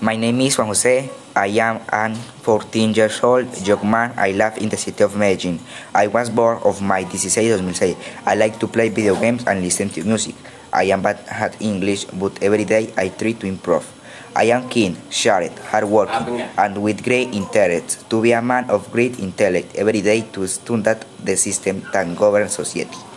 My name is Juan Jose. I am an 14 years old young man. I live in the city of Medellin. I was born of my 16 2006. I like to play video games and listen to music. I am bad at English, but every day I try to improve. I am keen, sharp, hardworking, and with great interest to be a man of great intellect every day to study the system that governs society.